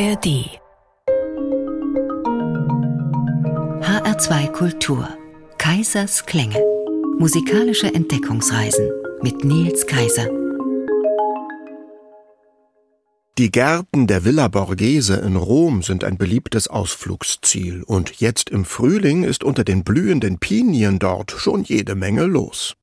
ARD HR2 Kultur. Kaisers Klänge. Musikalische Entdeckungsreisen mit Nils Kaiser. Die Gärten der Villa Borghese in Rom sind ein beliebtes Ausflugsziel. Und jetzt im Frühling ist unter den blühenden Pinien dort schon jede Menge los.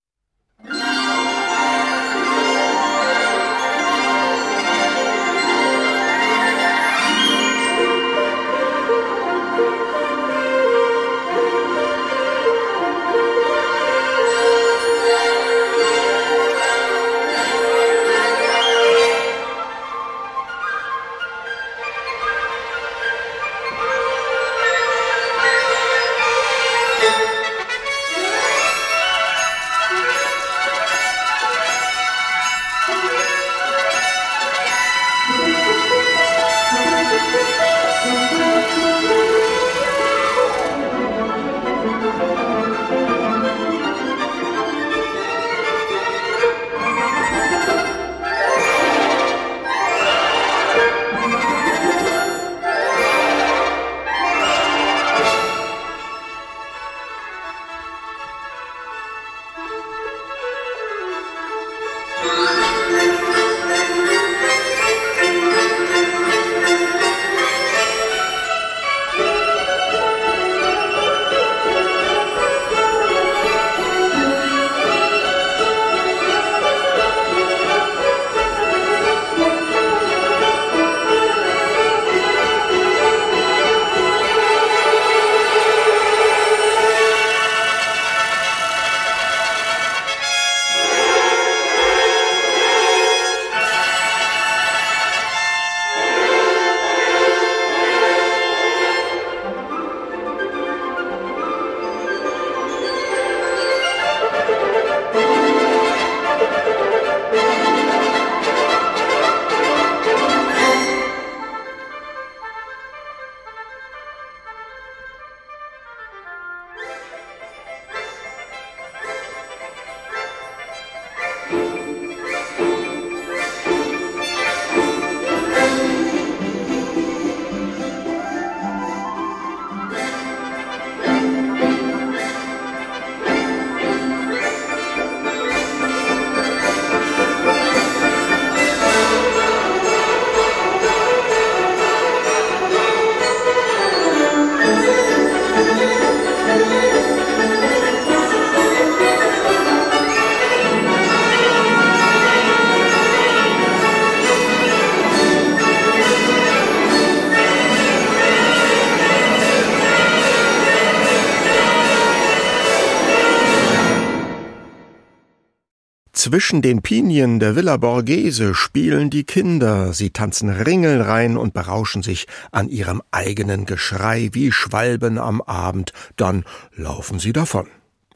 Zwischen den Pinien der Villa Borghese spielen die Kinder, sie tanzen Ringelreihen und berauschen sich an ihrem eigenen Geschrei wie Schwalben am Abend, dann laufen sie davon.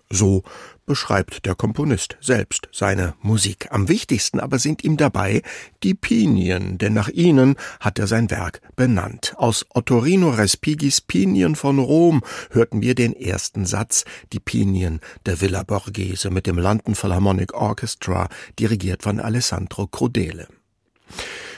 So beschreibt der Komponist selbst seine Musik. Am wichtigsten aber sind ihm dabei die Pinien, denn nach ihnen hat er sein Werk benannt. Aus Ottorino Respigis Pinien von Rom hörten wir den ersten Satz, die Pinien der Villa Borghese mit dem London Philharmonic Orchestra, dirigiert von Alessandro Crudele.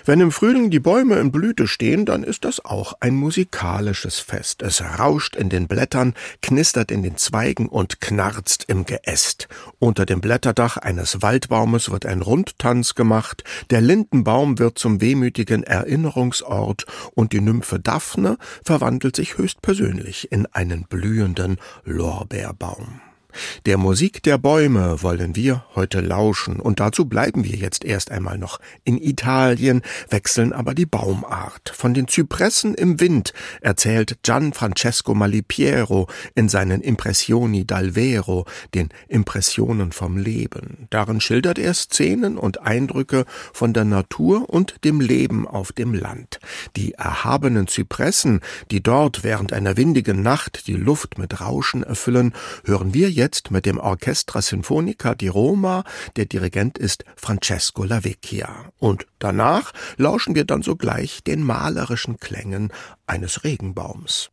Wenn im Frühling die Bäume in Blüte stehen, dann ist das auch ein musikalisches Fest. Es rauscht in den Blättern, knistert in den Zweigen und knarzt im Geäst. Unter dem Blätterdach eines Waldbaumes wird ein Rundtanz gemacht, der Lindenbaum wird zum wehmütigen Erinnerungsort und die Nymphe Daphne verwandelt sich höchstpersönlich in einen blühenden Lorbeerbaum. Der Musik der Bäume wollen wir heute lauschen, und dazu bleiben wir jetzt erst einmal noch in Italien, wechseln aber die Baumart. Von den Zypressen im Wind erzählt Gian Francesco Malipiero in seinen Impressioni dal Vero, den Impressionen vom Leben. Darin schildert er Szenen und Eindrücke von der Natur und dem Leben auf dem Land. Die erhabenen Zypressen, die dort während einer windigen Nacht die Luft mit Rauschen erfüllen, hören wir jetzt mit dem Orchestra Sinfonica di Roma. Der Dirigent ist Francesco Lavecchia. Und danach lauschen wir dann sogleich den malerischen Klängen eines Regenbaums.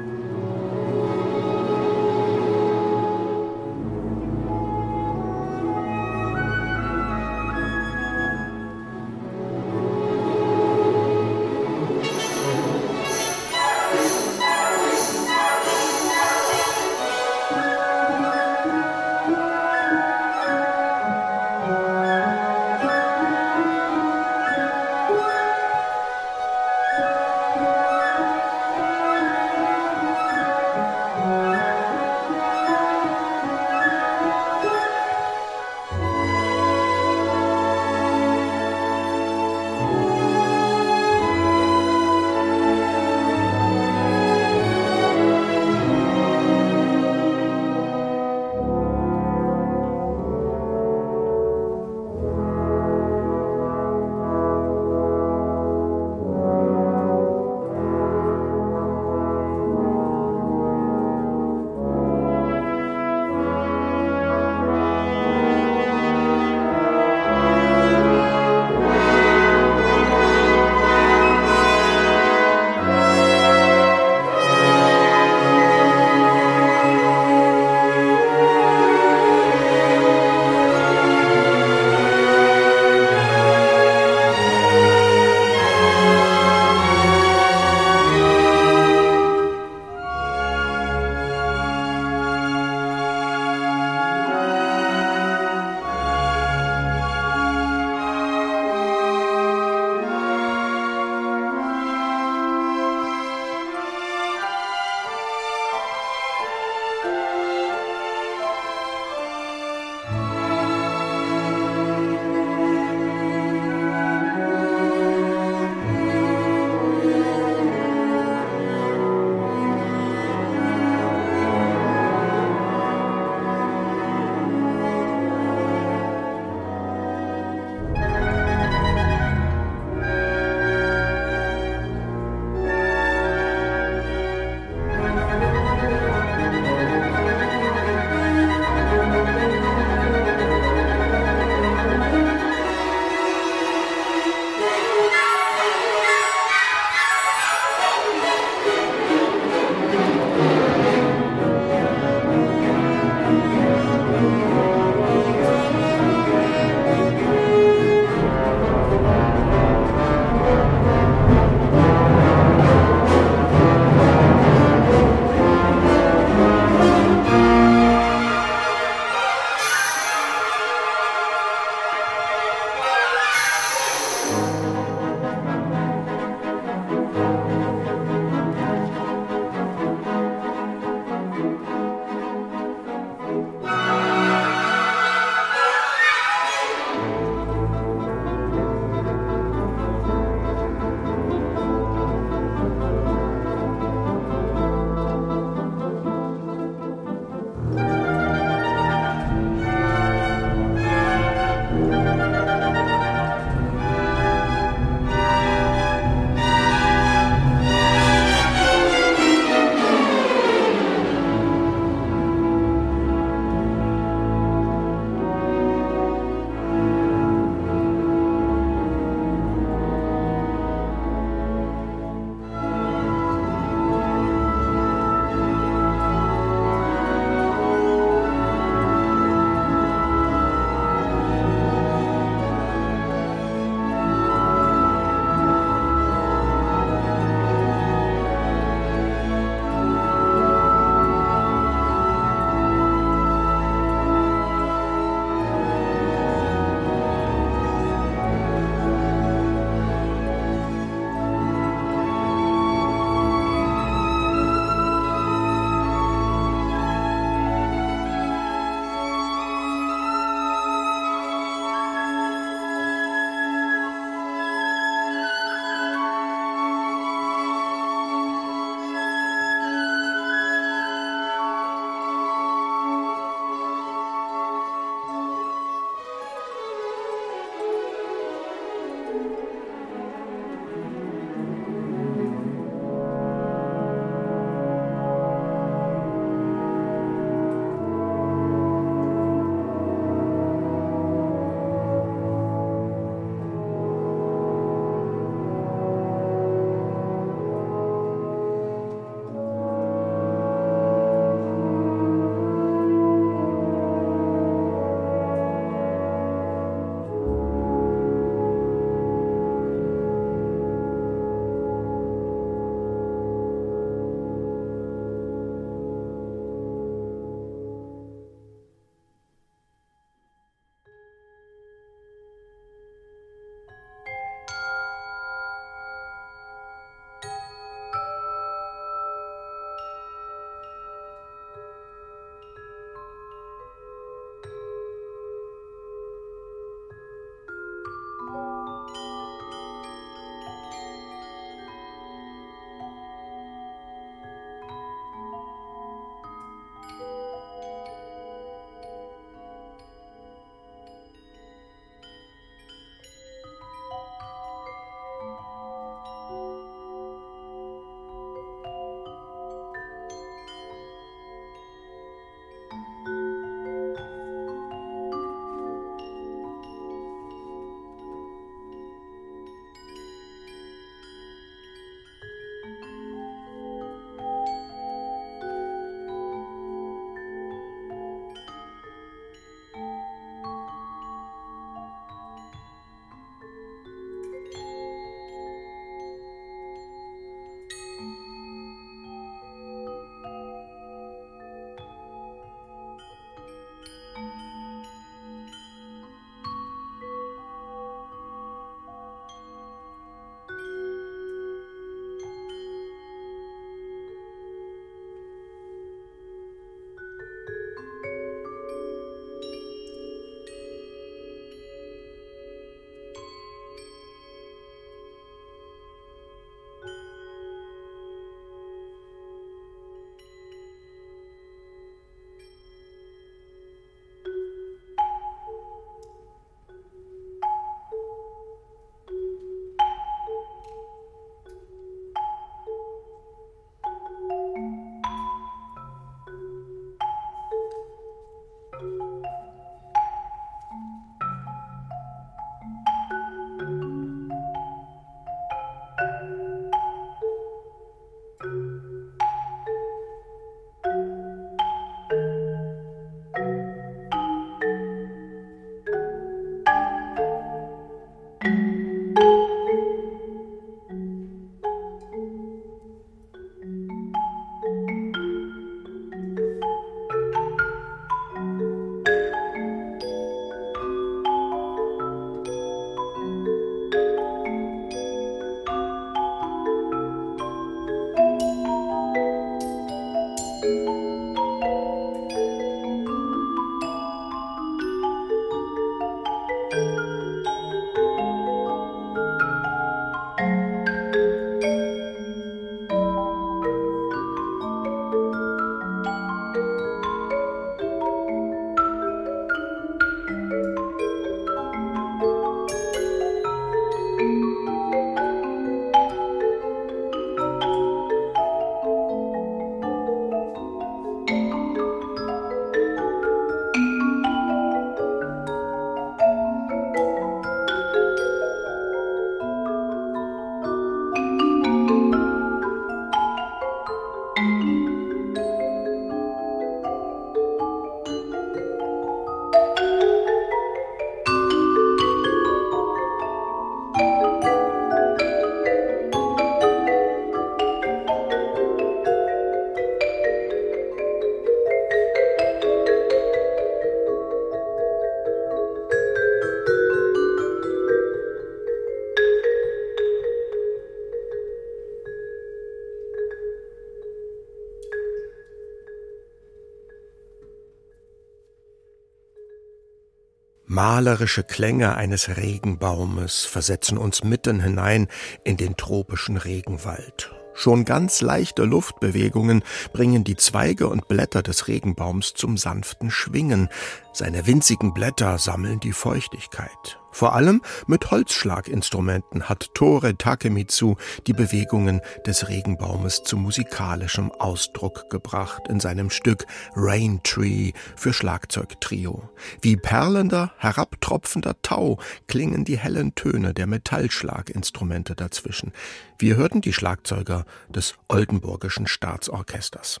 Malerische Klänge eines Regenbaumes versetzen uns mitten hinein in den tropischen Regenwald. Schon ganz leichte Luftbewegungen bringen die Zweige und Blätter des Regenbaums zum sanften Schwingen. Seine winzigen Blätter sammeln die Feuchtigkeit. Vor allem mit Holzschlaginstrumenten hat Tore Takemitsu die Bewegungen des Regenbaumes zu musikalischem Ausdruck gebracht in seinem Stück Rain Tree für Schlagzeugtrio. Wie perlender, herabtropfender Tau klingen die hellen Töne der Metallschlaginstrumente dazwischen. Wir hörten die Schlagzeuger des Oldenburgischen Staatsorchesters.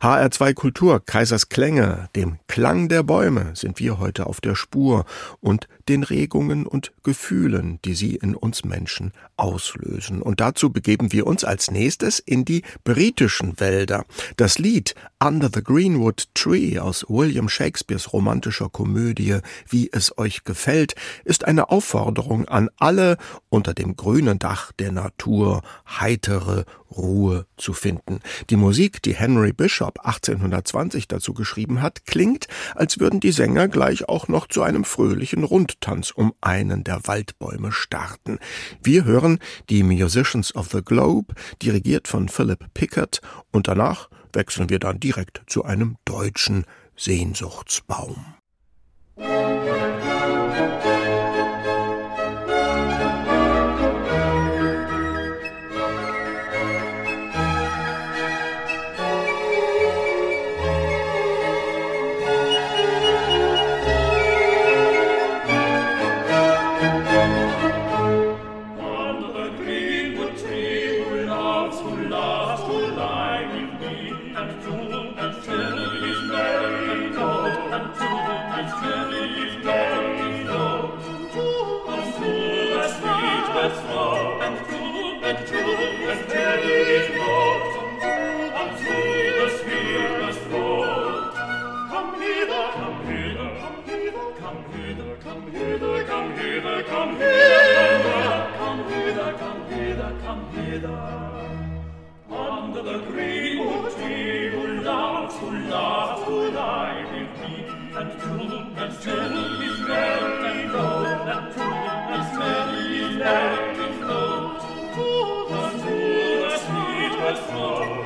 HR2 Kultur, Kaisers Klänge, dem Klang der Bäume sind wir heute auf der Spur und den Regungen und Gefühlen, die sie in uns Menschen auslösen. Und dazu begeben wir uns als nächstes in die britischen Wälder. Das Lied Under the Greenwood Tree aus William Shakespeares romantischer Komödie Wie es euch gefällt ist eine Aufforderung an alle, unter dem grünen Dach der Natur heitere Ruhe zu finden. Die Musik, die Henry Bishop 1820 dazu geschrieben hat, klingt, als würden die Sänger gleich auch noch zu einem fröhlichen Rundtanz um einen der Waldbäume starten. Wir hören die Musicians of the Globe, dirigiert von Philip Pickett, und danach wechseln wir dann direkt zu einem deutschen Sehnsuchtsbaum. der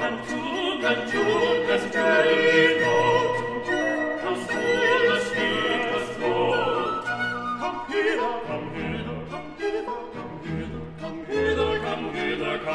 and to the joy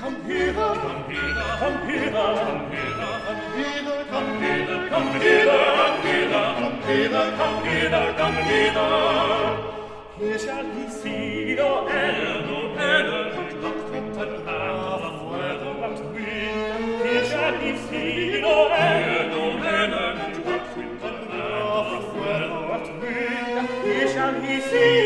Campina, Campina, Campina, Campina, Campina, Campina, Campina, Campina, Campina, Hier schall die Sino hell, du helle, und macht mit den Haaren Feuer und Wind. Hier schall die Sino hell, du helle, und macht mit den Haaren Feuer und Wind. Hier schall die Sino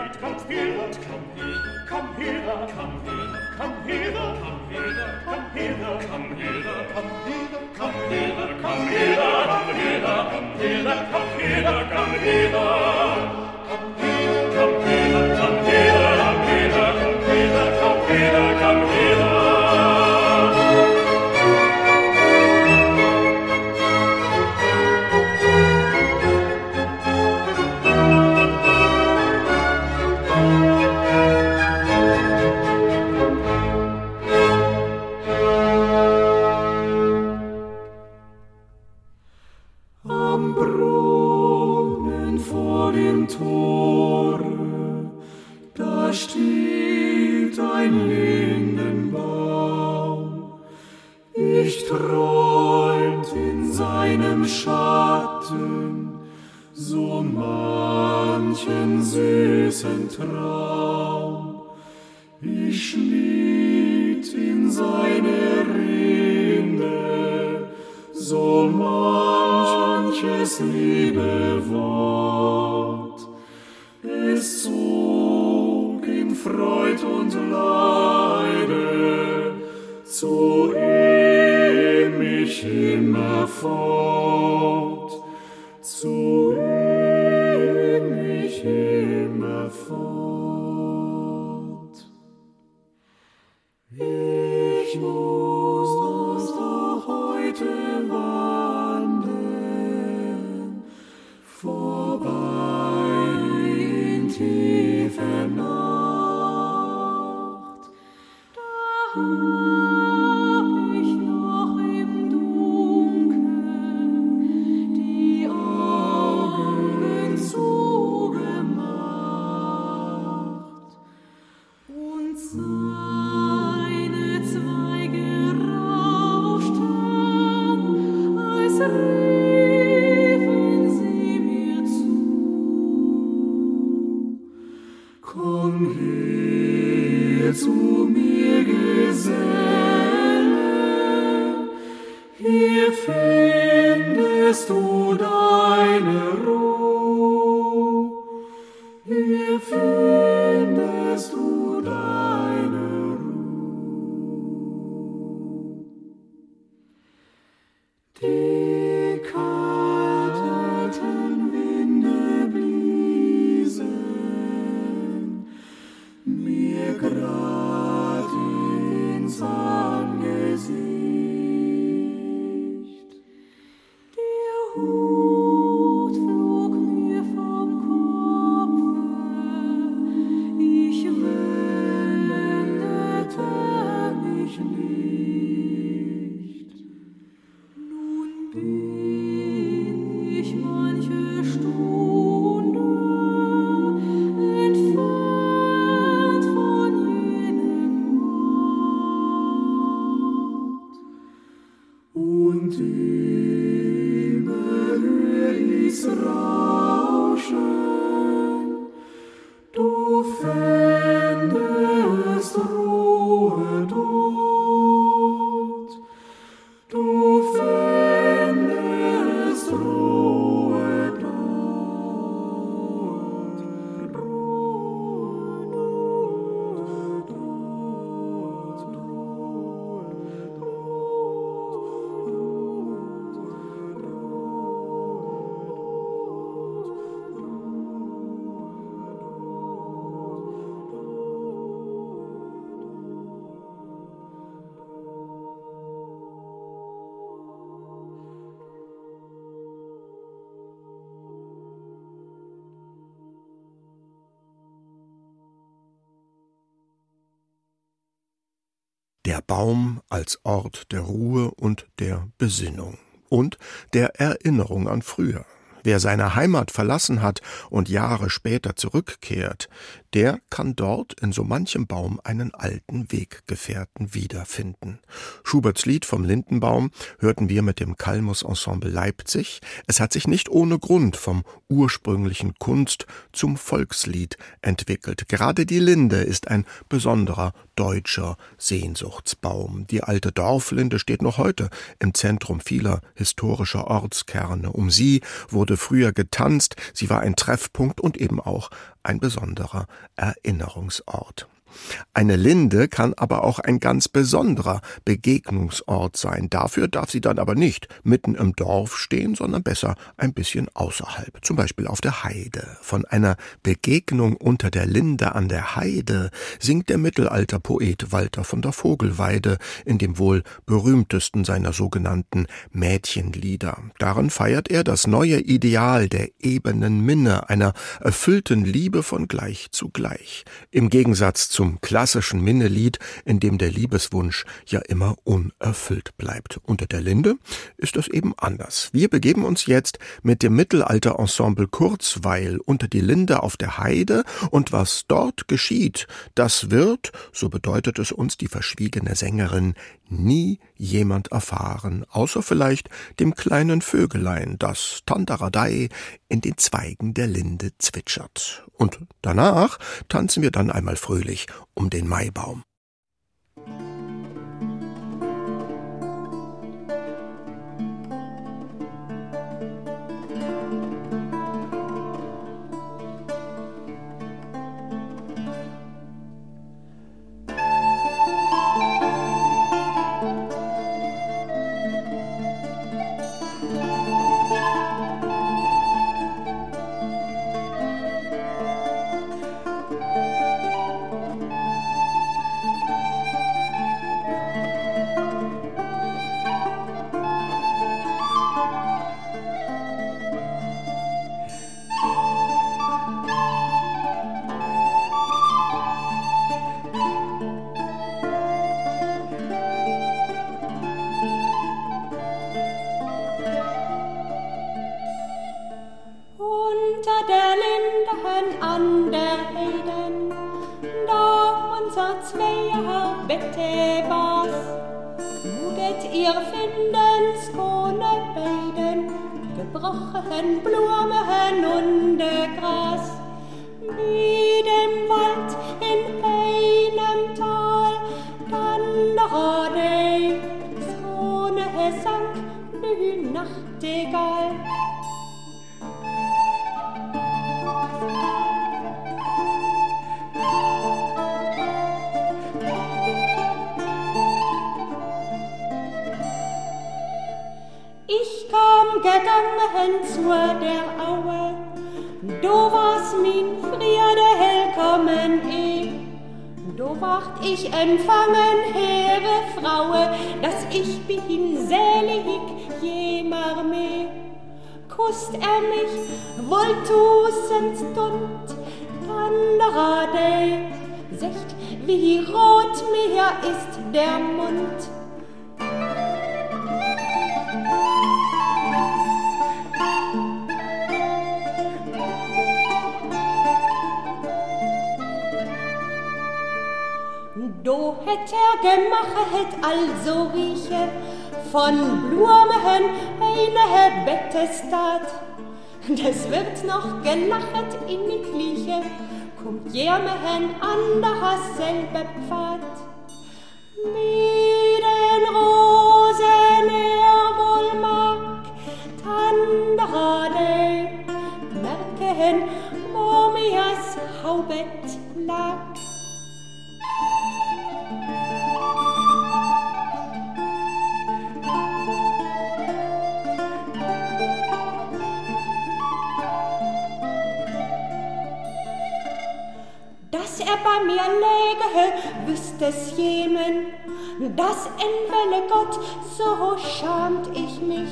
hither, come hither, come hither, come hither, come hither, come hither, come hither, come hither, come hither, come hither, come hither, come hither, come hither, come hither, come hither, come hither. in seine Rinde, so manches liebe Wort. Es zog in Freud und Leide, zu ihm mich immer fort. Baum als Ort der Ruhe und der Besinnung und der Erinnerung an früher. Wer seine Heimat verlassen hat und Jahre später zurückkehrt, der kann dort in so manchem Baum einen alten Weggefährten wiederfinden. Schuberts Lied vom Lindenbaum hörten wir mit dem Kalmus Ensemble Leipzig. Es hat sich nicht ohne Grund vom ursprünglichen Kunst zum Volkslied entwickelt. Gerade die Linde ist ein besonderer deutscher Sehnsuchtsbaum. Die alte Dorflinde steht noch heute im Zentrum vieler historischer Ortskerne. Um sie wurde früher getanzt, sie war ein Treffpunkt und eben auch ein besonderer Erinnerungsort. Eine Linde kann aber auch ein ganz besonderer Begegnungsort sein. Dafür darf sie dann aber nicht mitten im Dorf stehen, sondern besser ein bisschen außerhalb, zum Beispiel auf der Heide. Von einer Begegnung unter der Linde an der Heide singt der Mittelalterpoet Walter von der Vogelweide in dem wohl berühmtesten seiner sogenannten Mädchenlieder. Darin feiert er das neue Ideal der ebenen Minne, einer erfüllten Liebe von gleich zu gleich. Im Gegensatz zu zum klassischen Minnelied, in dem der Liebeswunsch ja immer unerfüllt bleibt. Unter der Linde ist das eben anders. Wir begeben uns jetzt mit dem Mittelalterensemble Kurzweil unter die Linde auf der Heide und was dort geschieht, das wird, so bedeutet es uns die verschwiegene Sängerin, nie jemand erfahren, außer vielleicht dem kleinen Vögelein, das Tandaradei in den Zweigen der Linde zwitschert. Und danach tanzen wir dann einmal fröhlich um den Maibaum. Gesicht, wie rot mir ist der Mund. Do hätt er gemachet also rieche von Blumen eine Bettestat. Das wird noch gelachet in die Kliche um Jermehen an der Hasselbe Pfad. mir läge, wüsst es jemen, das entwelle Gott, so schamt ich mich.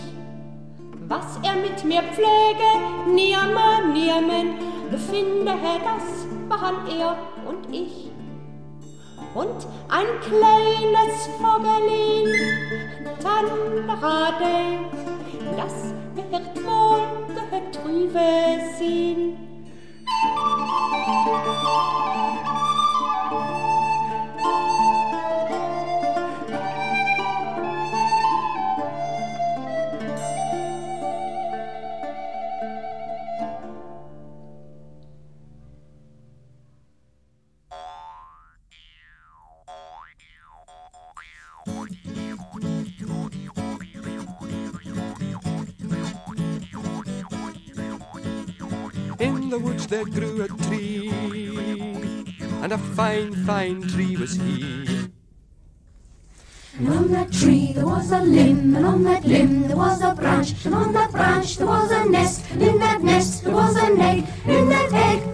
Was er mit mir pflege, nimmer, nimmen, befinde er das, waren er und ich. Und ein kleines Vogelin, Tanrade, das wird wohl getrübe sein. Thank you. In the woods there grew a tree, and a fine, fine tree was he. And on that tree there was a limb, and on that limb there was a branch, and on that branch there was a nest, and in that nest there was an egg, and in that egg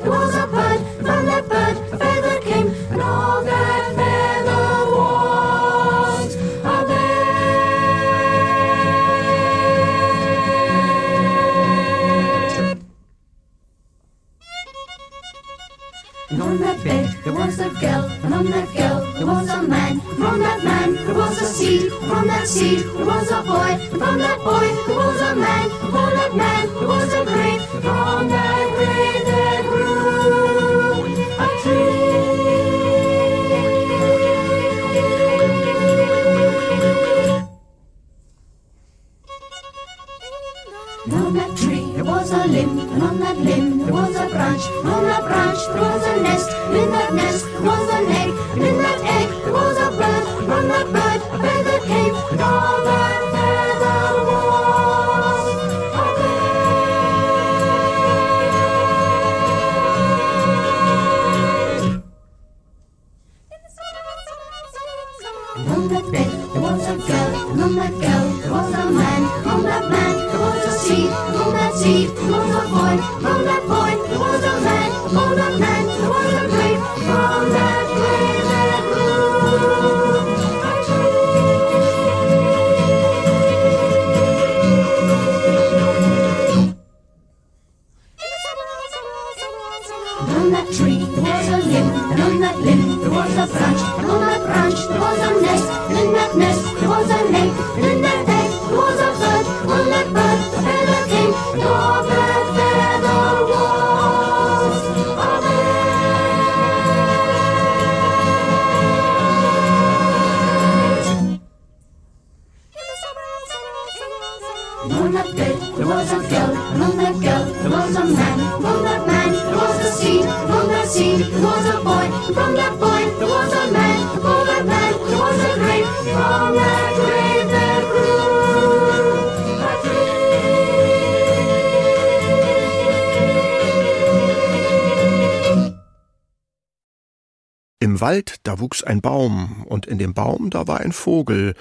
da war ein Vogel,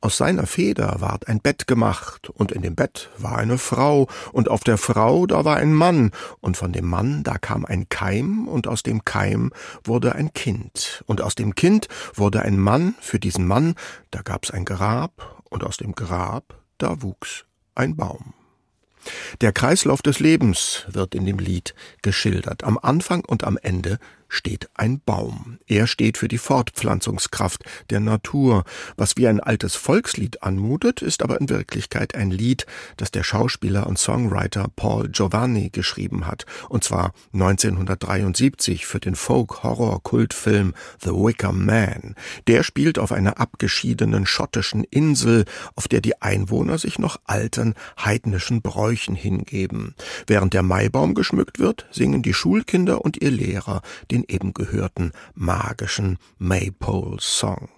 aus seiner Feder ward ein Bett gemacht, und in dem Bett war eine Frau, und auf der Frau da war ein Mann, und von dem Mann da kam ein Keim, und aus dem Keim wurde ein Kind, und aus dem Kind wurde ein Mann, für diesen Mann da gab's ein Grab, und aus dem Grab da wuchs ein Baum. Der Kreislauf des Lebens wird in dem Lied geschildert. Am Anfang und am Ende steht ein Baum. Er steht für die Fortpflanzungskraft der Natur. Was wie ein altes Volkslied anmutet, ist aber in Wirklichkeit ein Lied, das der Schauspieler und Songwriter Paul Giovanni geschrieben hat, und zwar 1973 für den Folk-Horror-Kultfilm The Wicker Man. Der spielt auf einer abgeschiedenen schottischen Insel, auf der die Einwohner sich noch alten heidnischen Bräuchen hingeben. Während der Maibaum geschmückt wird, singen die Schulkinder und ihr Lehrer den eben gehörten magischen Maypole Song.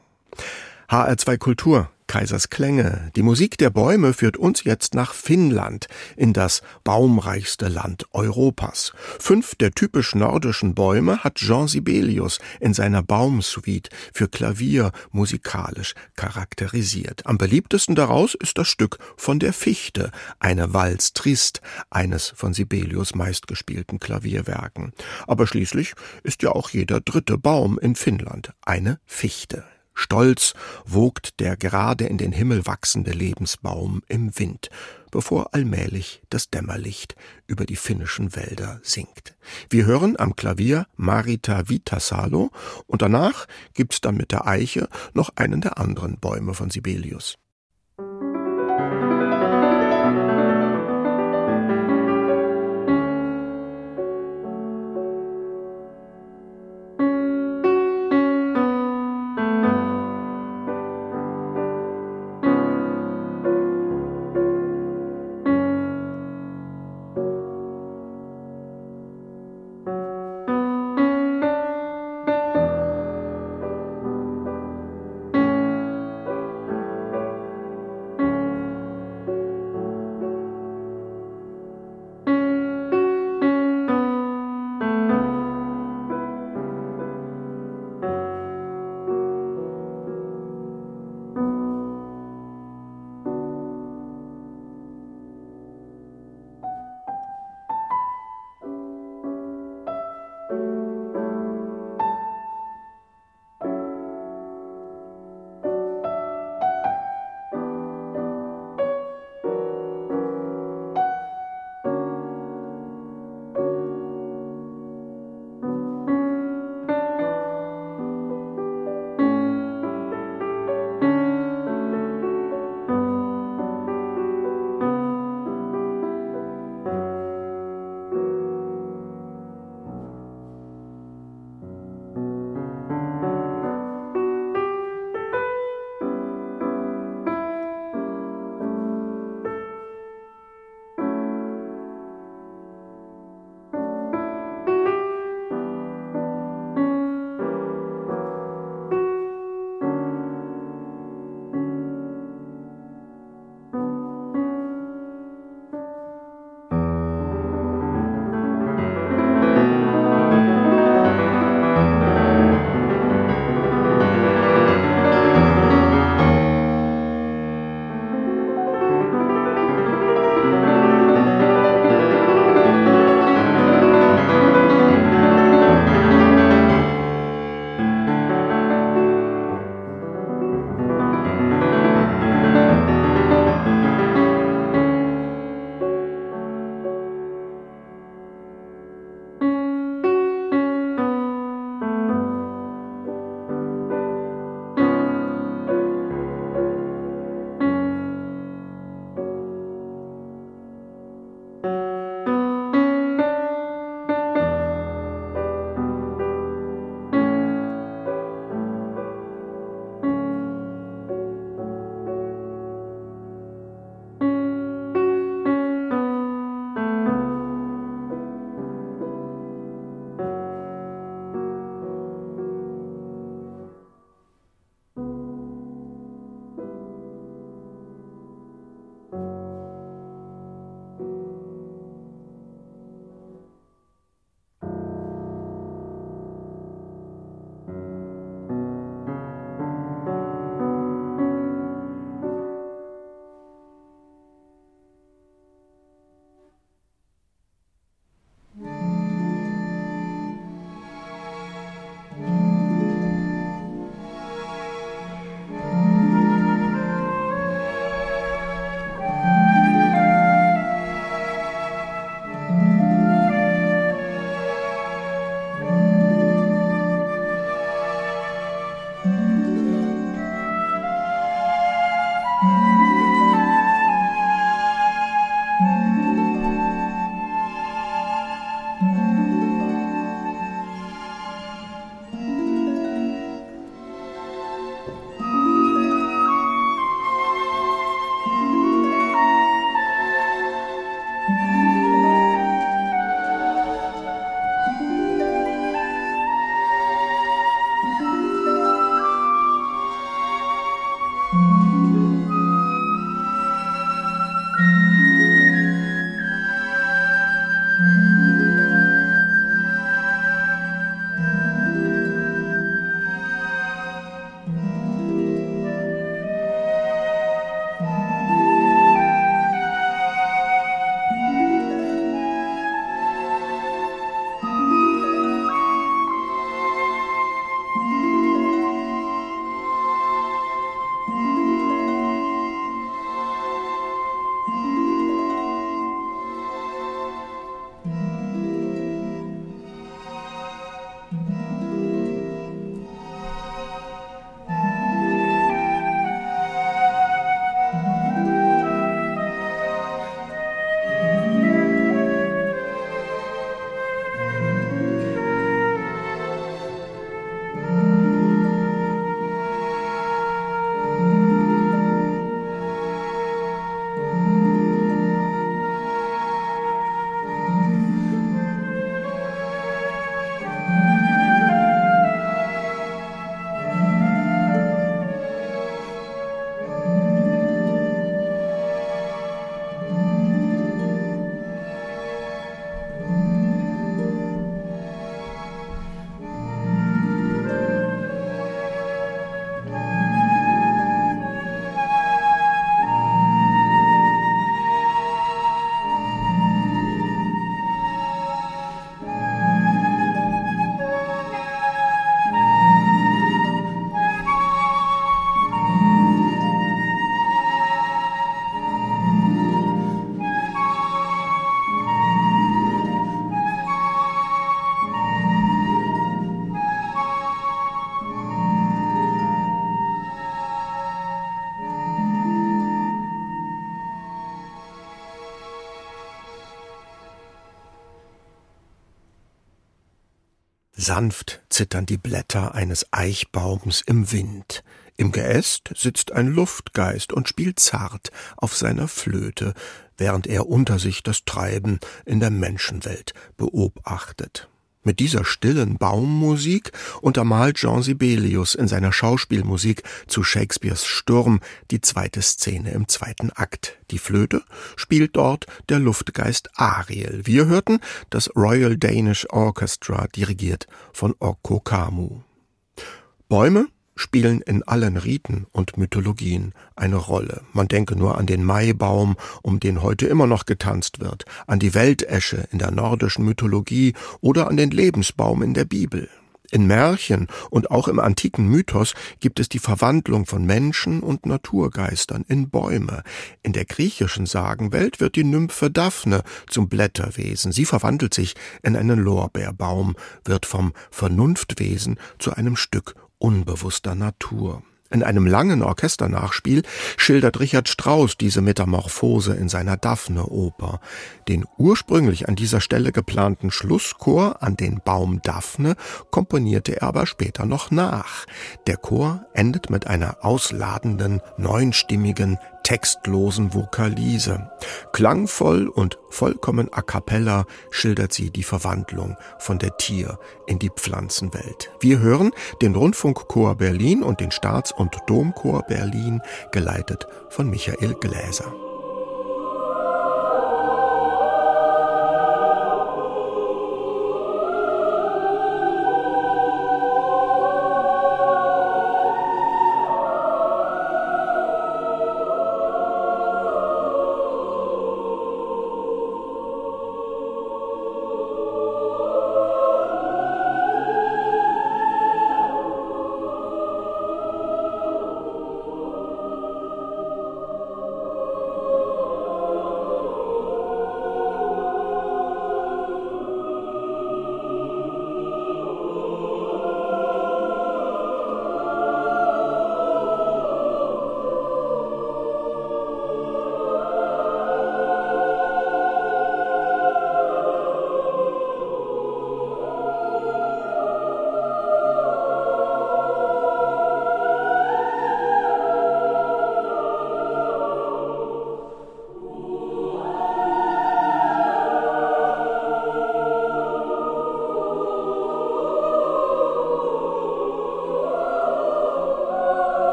HR2 Kultur Kaisers Klänge. Die Musik der Bäume führt uns jetzt nach Finnland, in das baumreichste Land Europas. Fünf der typisch nordischen Bäume hat Jean Sibelius in seiner Baumsuite für Klavier musikalisch charakterisiert. Am beliebtesten daraus ist das Stück von der Fichte, eine Walz trist, eines von Sibelius meistgespielten Klavierwerken. Aber schließlich ist ja auch jeder dritte Baum in Finnland eine Fichte. Stolz wogt der gerade in den Himmel wachsende Lebensbaum im Wind, bevor allmählich das Dämmerlicht über die finnischen Wälder sinkt. Wir hören am Klavier Marita Vitasalo und danach gibt's dann mit der Eiche noch einen der anderen Bäume von Sibelius. Sanft zittern die Blätter eines Eichbaums im Wind. Im Geäst sitzt ein Luftgeist und spielt zart auf seiner Flöte, während er unter sich das Treiben in der Menschenwelt beobachtet. Mit dieser stillen Baummusik untermalt Jean Sibelius in seiner Schauspielmusik zu Shakespeares Sturm die zweite Szene im zweiten Akt. Die Flöte spielt dort der Luftgeist Ariel. Wir hörten das Royal Danish Orchestra dirigiert von Okko Kamu. Bäume spielen in allen Riten und Mythologien eine Rolle. Man denke nur an den Maibaum, um den heute immer noch getanzt wird, an die Weltesche in der nordischen Mythologie oder an den Lebensbaum in der Bibel. In Märchen und auch im antiken Mythos gibt es die Verwandlung von Menschen und Naturgeistern in Bäume. In der griechischen Sagenwelt wird die Nymphe Daphne zum Blätterwesen. Sie verwandelt sich in einen Lorbeerbaum, wird vom Vernunftwesen zu einem Stück unbewusster Natur. In einem langen Orchesternachspiel schildert Richard Strauss diese Metamorphose in seiner Daphne-Oper. Den ursprünglich an dieser Stelle geplanten Schlusschor an den Baum Daphne komponierte er aber später noch nach. Der Chor endet mit einer ausladenden, neunstimmigen textlosen Vokalise. Klangvoll und vollkommen a cappella schildert sie die Verwandlung von der Tier- in die Pflanzenwelt. Wir hören den Rundfunkchor Berlin und den Staats- und Domchor Berlin, geleitet von Michael Gläser.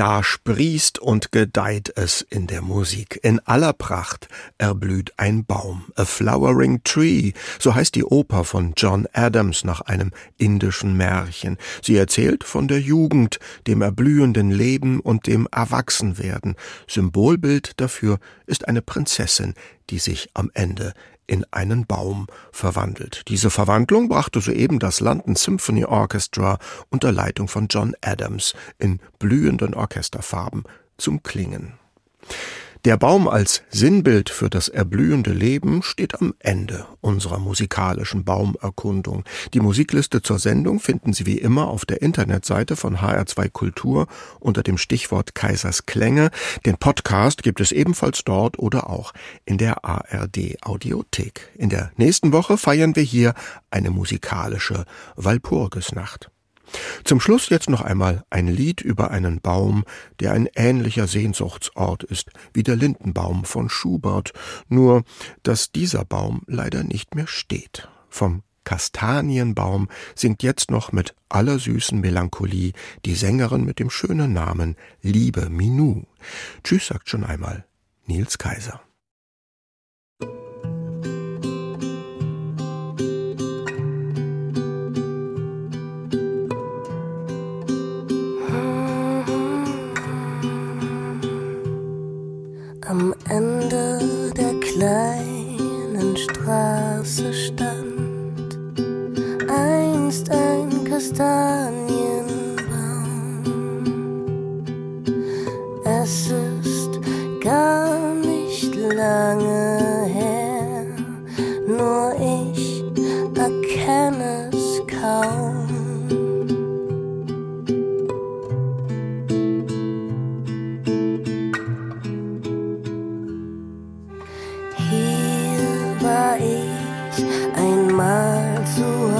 Da sprießt und gedeiht es in der Musik. In aller Pracht erblüht ein Baum. A Flowering Tree, so heißt die Oper von John Adams nach einem indischen Märchen. Sie erzählt von der Jugend, dem erblühenden Leben und dem Erwachsenwerden. Symbolbild dafür ist eine Prinzessin, die sich am Ende in einen Baum verwandelt. Diese Verwandlung brachte soeben das London Symphony Orchestra unter Leitung von John Adams in blühenden Orchesterfarben zum Klingen. Der Baum als Sinnbild für das erblühende Leben steht am Ende unserer musikalischen Baumerkundung. Die Musikliste zur Sendung finden Sie wie immer auf der Internetseite von HR2 Kultur unter dem Stichwort Kaisers Klänge. Den Podcast gibt es ebenfalls dort oder auch in der ARD Audiothek. In der nächsten Woche feiern wir hier eine musikalische Walpurgisnacht. Zum Schluss jetzt noch einmal ein Lied über einen Baum, der ein ähnlicher Sehnsuchtsort ist wie der Lindenbaum von Schubert, nur dass dieser Baum leider nicht mehr steht. Vom Kastanienbaum singt jetzt noch mit aller süßen Melancholie die Sängerin mit dem schönen Namen Liebe Minou. Tschüss sagt schon einmal Nils Kaiser. Ende der kleinen Straße stand einst ein Kastanienbaum. Es ist gar nicht lange her, nur ich erkenne es kaum. Einmal zu